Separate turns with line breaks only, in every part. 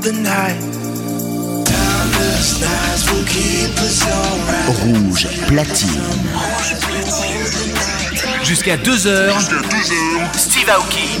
the night. Rouge platine. Jusqu'à
2h. Steve Aoki.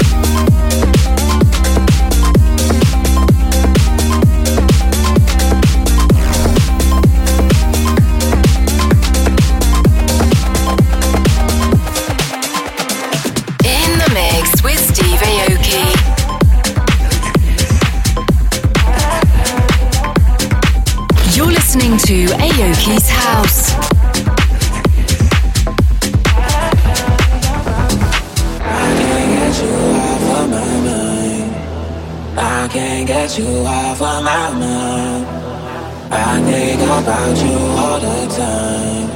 I think about you all the time.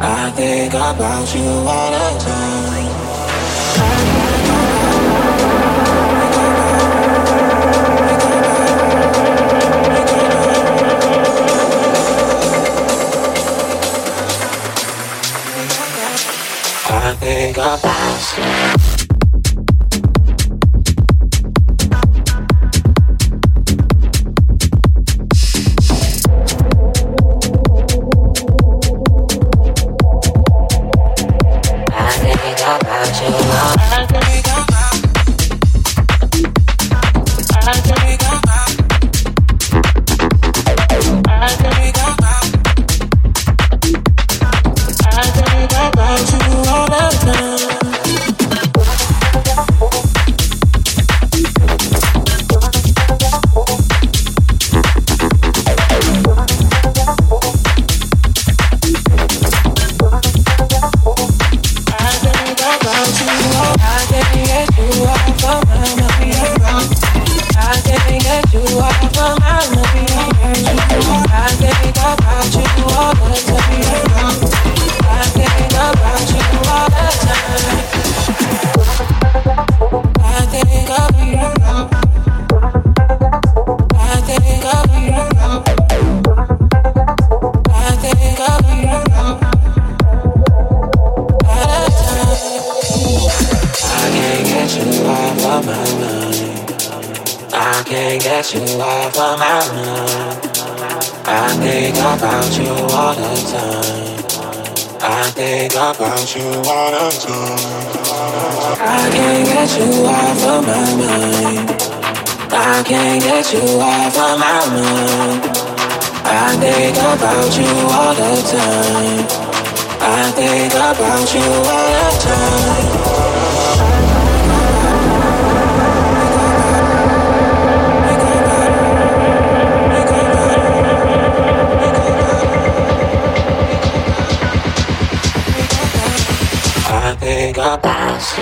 I think about you all the time. I think about you. you wanna do. I can't get you off of my mind. I can't get you off of my mind. I think about you all the time. I think about you all the time. incapaz.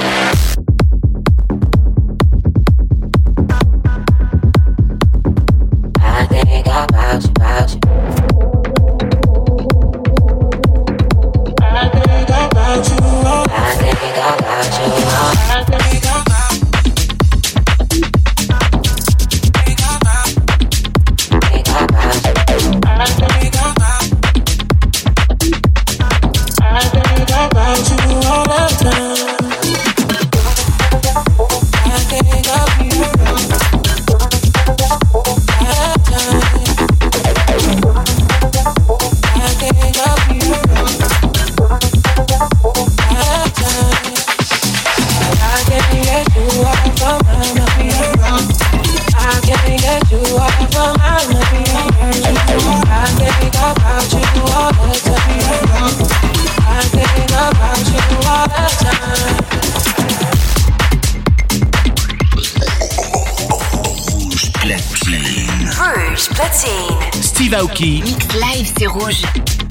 About you. Live, c'est rouge.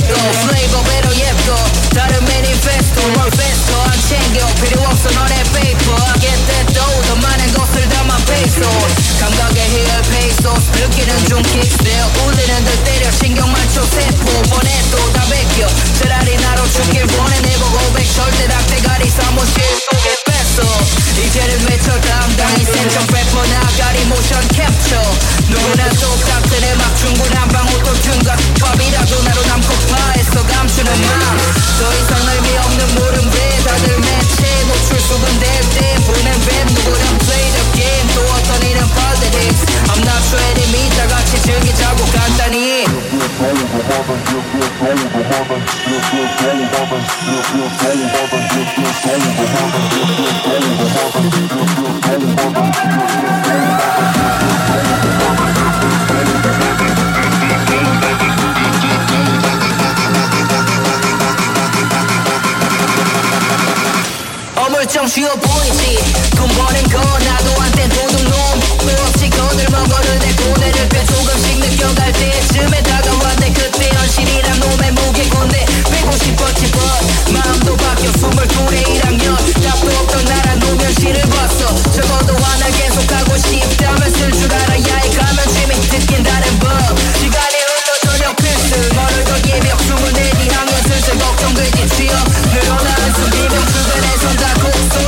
됐고 플레이버
배로 옙도 다른 매니페스토 뭘 페스토 안 챙겨. 필요 없어 너네
페이퍼 Get that dough. 더 많은 것을 담아
페이소 감각의 힐 페이소
느끼는 중 킥스레어 울리는 듯 때려. 신경 맞춰 세포. 번에
또다 베껴. 차라리 나로 죽길 원해.
내보고 백. 절대 닭대가리
사무실 속에 없어. 이제는 외쳐 당당히 센척 래퍼 나가리 모션 캡처. 누구나 똑같으네
막 충분한
방호도튼과
컵이라도 나로 남고 파했어. 감추는 맘더 이상 의미 없는 물음 대 다들 매체 노출 수분 대대 보낸 뱀 누구랑 play the game. 또 어떤 이름 politics I'm not sure enemy 같이 즐기자고 간단히 Thank you. 어물쩡 쥐어보이지 굿모닝 거 나도 한때 도둑놈 죽어버린 고뇌를 꽤 조금씩 느껴갈 때쯤에 다가와 내 그때 현실이란 놈의 무게군데 빼고 싶어 집어. 마음도 바뀌어 22의 1학년. 답도 없던 나란 노면시를 봤어. 적어도 하나 계속하고
싶다면 쓸 줄 알아야 해
가면 재미 듣긴 다른 법. 시간이 흘러
저녁 필수 너를 더 예며
24니 학년 슬슬
걱정되지. 취업 늘어나는 숨비면 주변에선 다 곡소리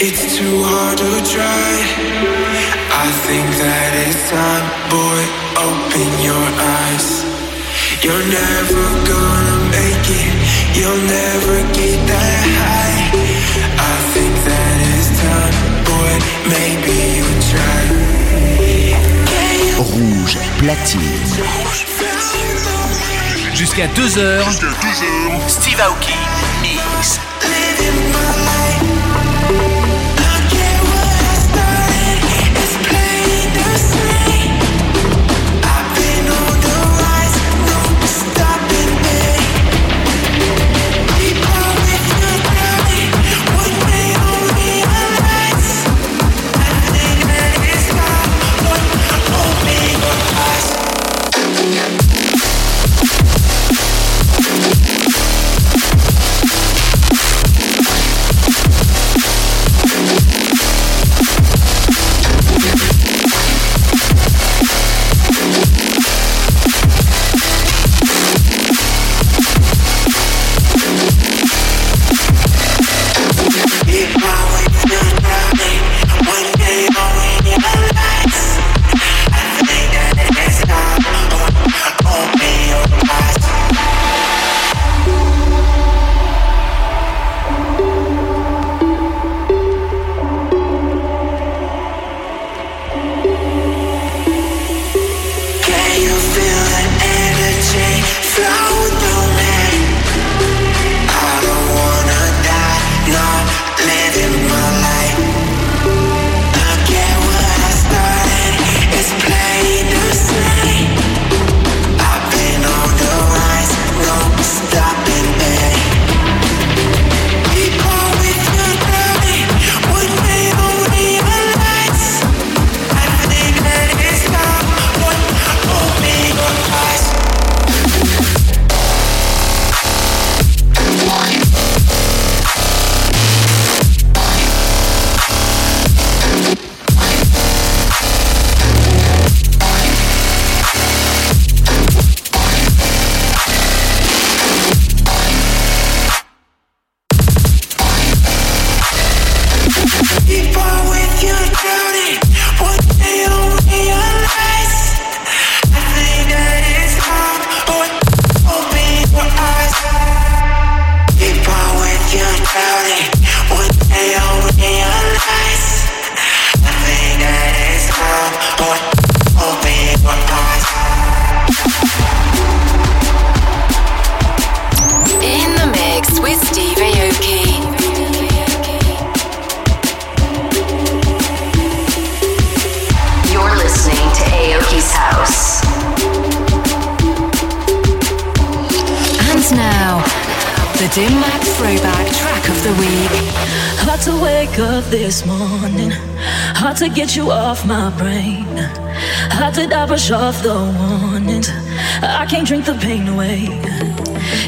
it's too hard to try. I think that it's time, boy, open your eyes. You're never gonna make it, you'll never get that high. I think that it's time, boy, maybe you try.
Rouge platine.
Jusqu'à 2h.
Steve Aoki Mix.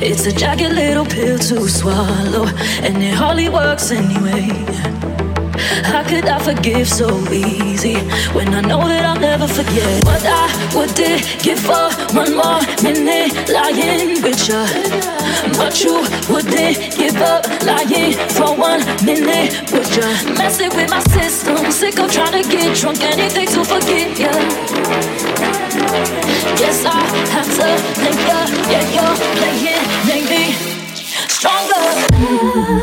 It's a jagged little pill to swallow, and it hardly works anyway. How could I forgive so easy when I know that I'll never forget what I would did give for one more minute lying with you? But you wouldn't give up lying for one minute, would you? Messing with my system, sick of trying to get drunk, anything to forget you. Yes, I have to you. Yeah, you're playing, me stronger.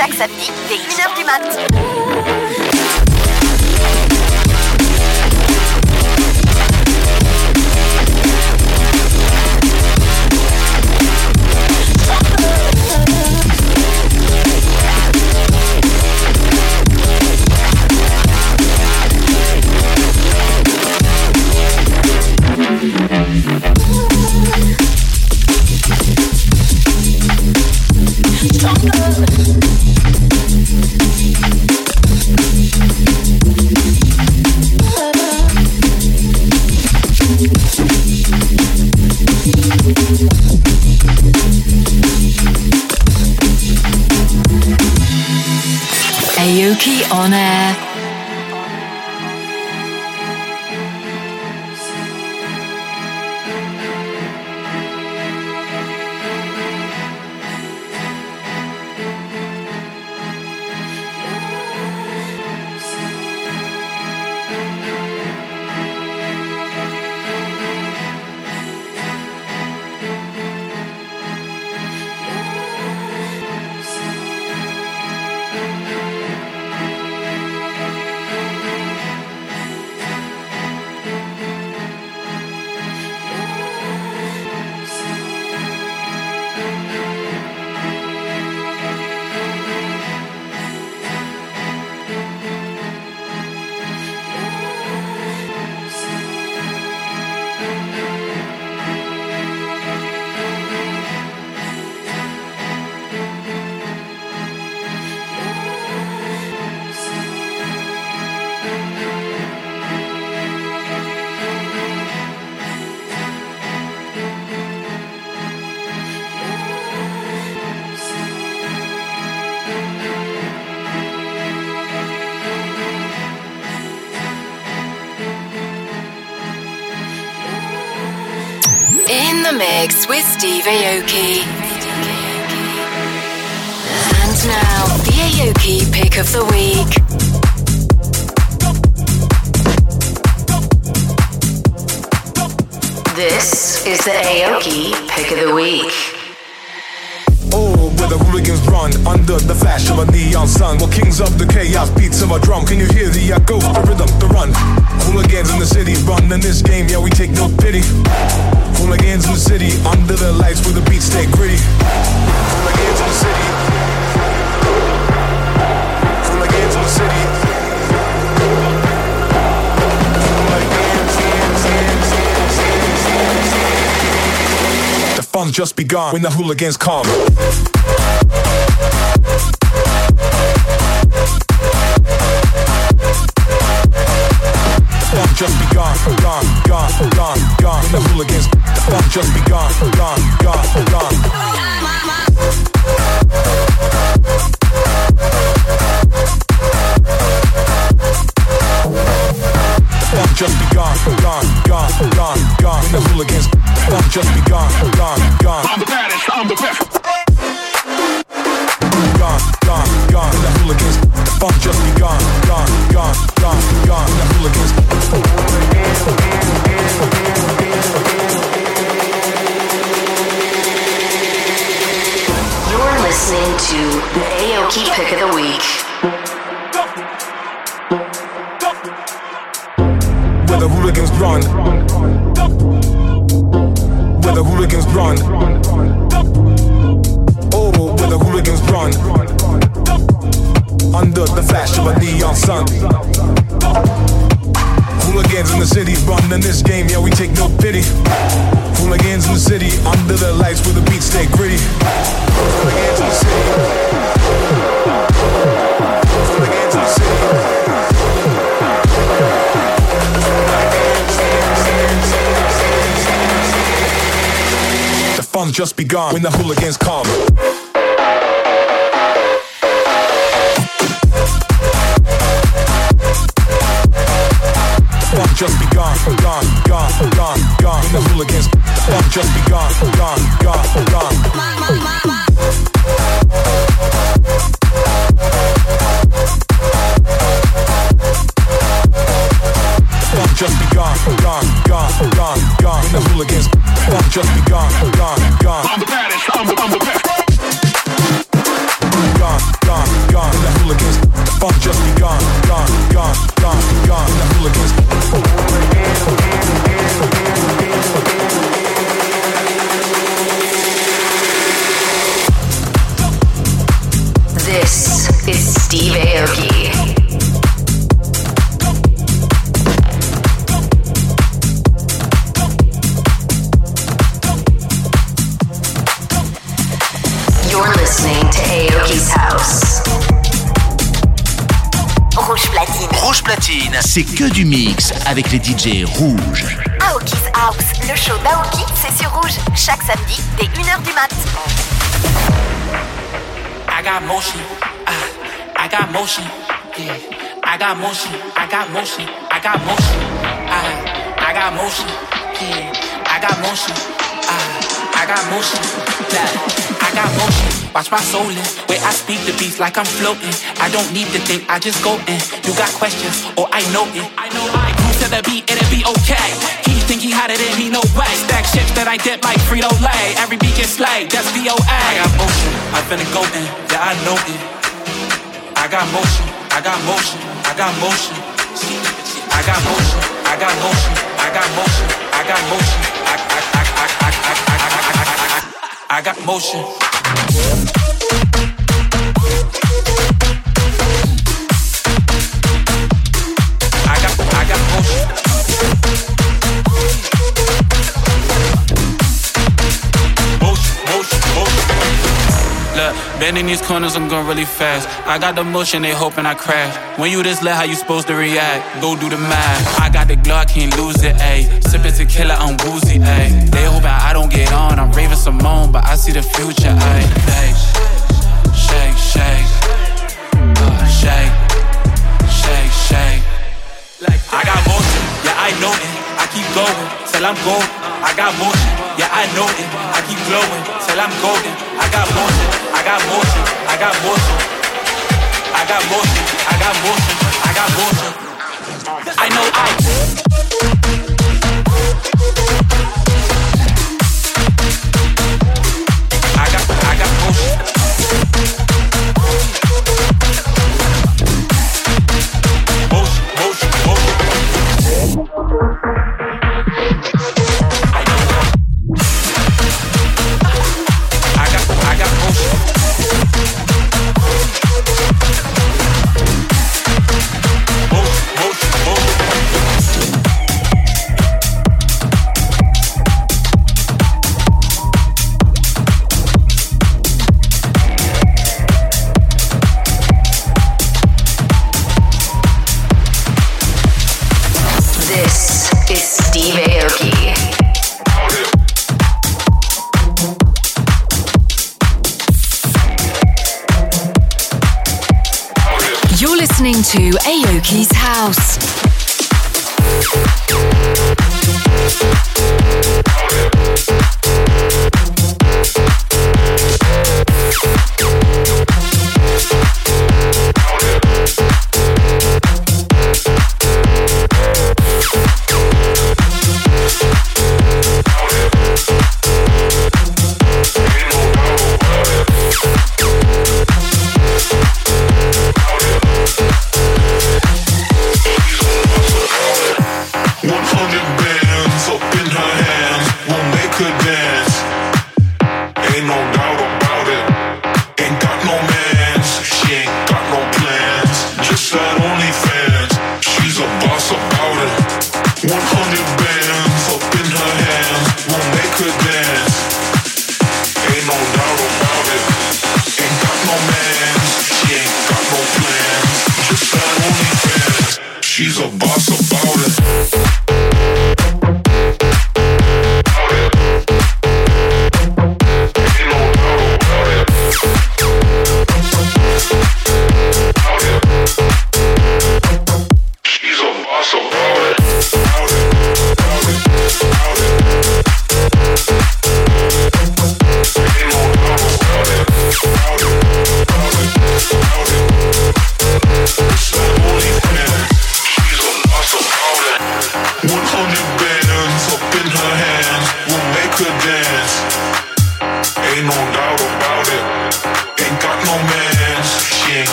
Chaque samedi, dès 1h du mat.
In the mix with Steve Aoki. And now, the Aoki pick of the week. This is the Aoki pick of the week.
The hooligans run under the flash of a neon sun. Well, kings of the chaos beats of a drum. Can you hear the echo, the rhythm, the run? Hooligans in the city run in this game, yeah, we take no pity. Hooligans in the city under the lights where the beats stay gritty. Hooligans in the city. Hooligans in the city. The fun's just begun when the hooligans come. Just begun, just begun when the hooligans come. Fun just begun, gone, gone, gone, gone. When the hooligans, fun just begun, gone, gone, gone. Fun just begun, gone, gone, gone, gone. When the hooligans. Just be gone, gone, gone.
I'm the baddest,
I'm the,
I'm the best. Que du mix avec les DJ rouges.
Aoki's House, le show d'Aoki, c'est sur rouge. Chaque samedi, dès 1h du mat.
I got motion. Uh, I got motion. Yeah. I got motion. I got motion. I got motion. Uh, I got motion. Yeah. I got motion. Uh, I got motion. Yeah. I got motion. Watch my soul in, where I speak the beats like I'm floating. I don't need to think, I just go in. You got questions, or I know it. I know I move to the beat, it'll be okay. He think he hotter than me, no way. Stack chips that I dip like Frito Lay. Every beat gets slayed, that's VOA. I got motion, I finna go in, yeah I know it. I got motion, I got motion, I got motion. I got motion, I got motion, I got motion, I got motion. I, I, I, I, I, I, I, I, I, I, I got motion. Bending these corners, I'm going really fast. I got the motion, they hoping I crash. When you this lit, how you supposed to react? Go do the math. I got the glow, I can't lose it, ayy. Sipping tequila, I'm woozy, ayy. They hoping I don't get on, I'm raving Simone, but I see the future, ayy. Shake, shake, uh, shake, shake, shake. I got motion, yeah, I know it. I keep going till I'm gold. I got motion, yeah, I know it. I keep glowing till I'm golden. Got motion, I got motion, I got motion. I got motion, I got motion, I got motion. I know. I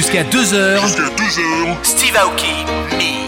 Jusqu'à 2h. Jusqu'à 2h. Steve Aoki. Mix.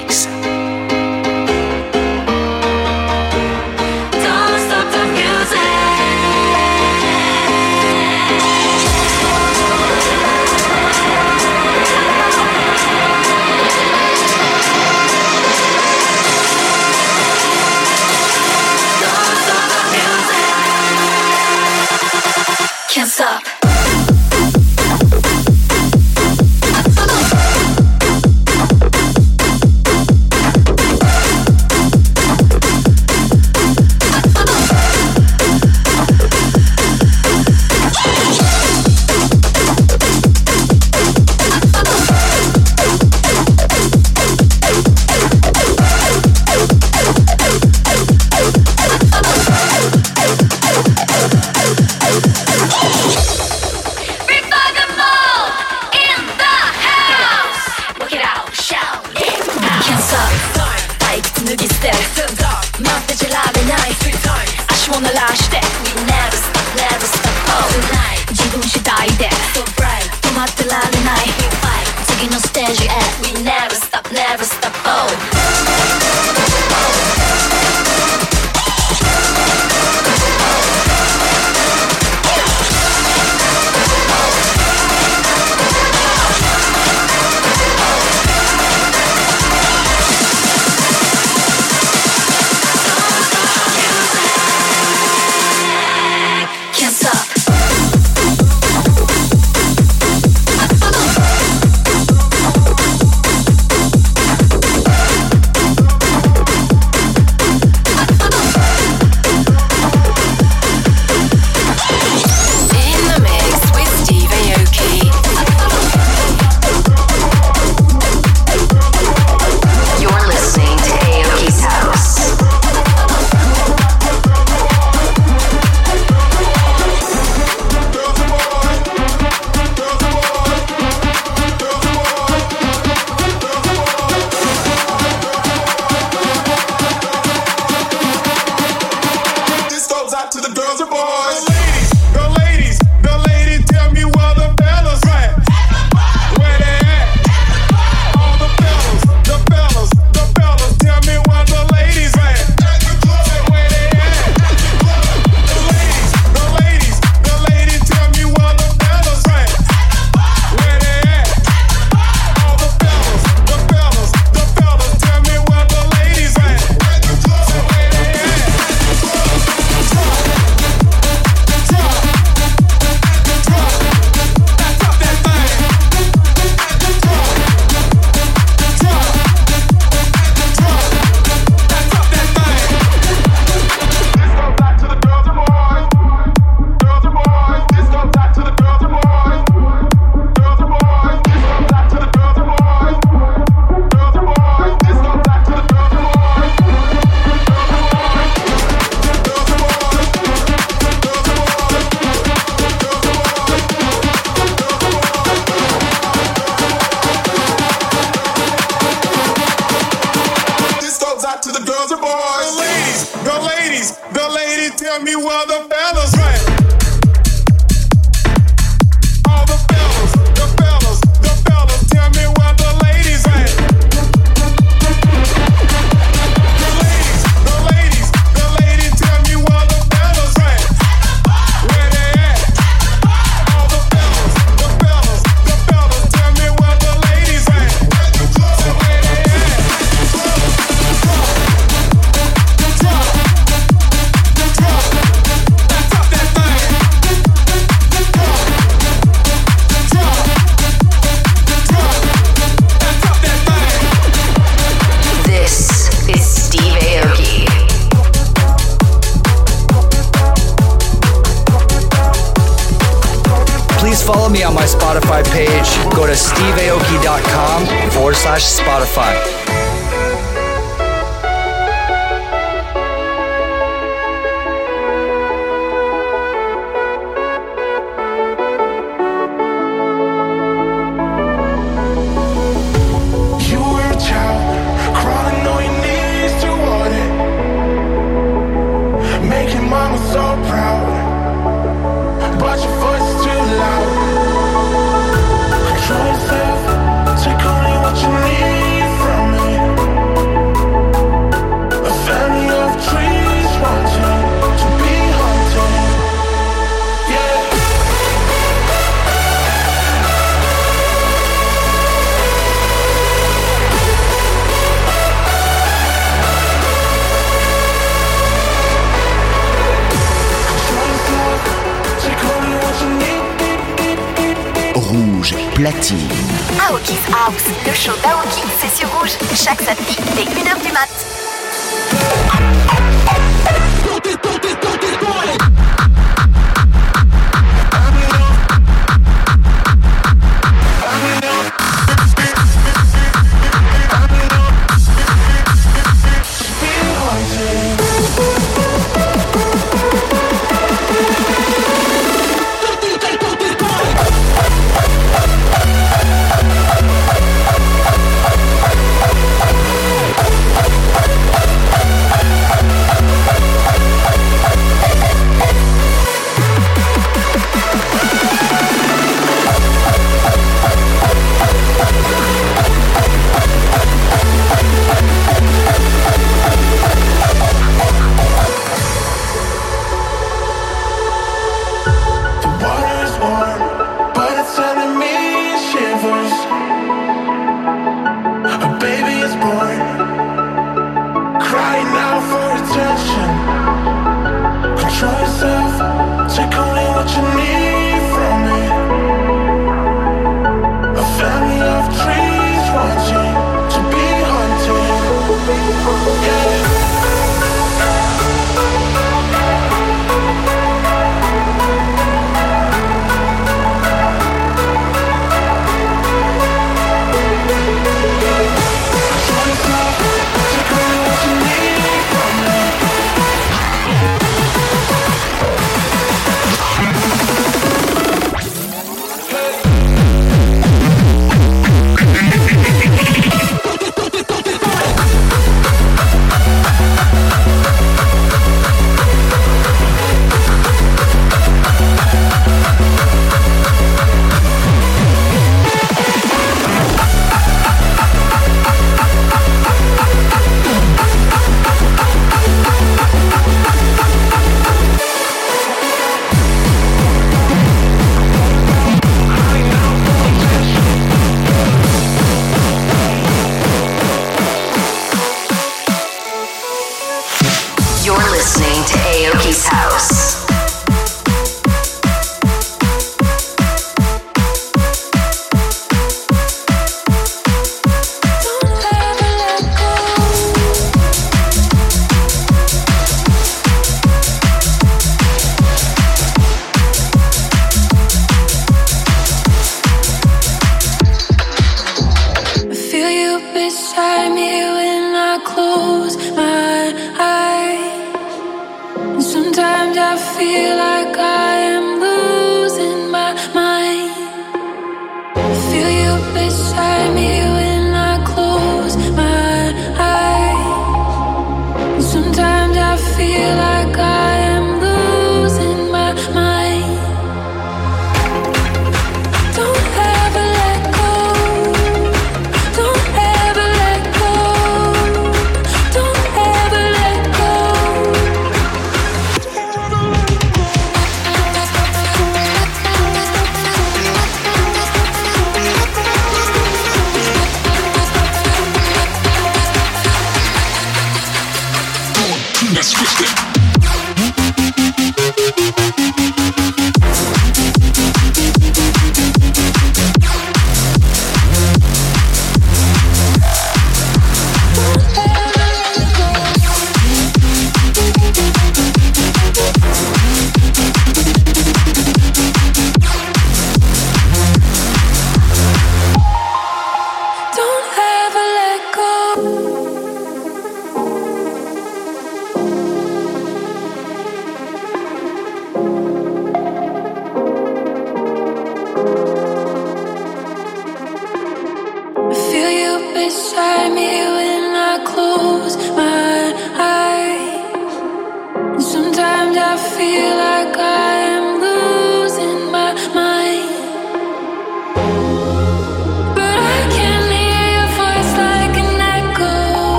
Tik
mir auf die Matte.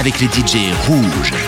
Avec les DJ rouges.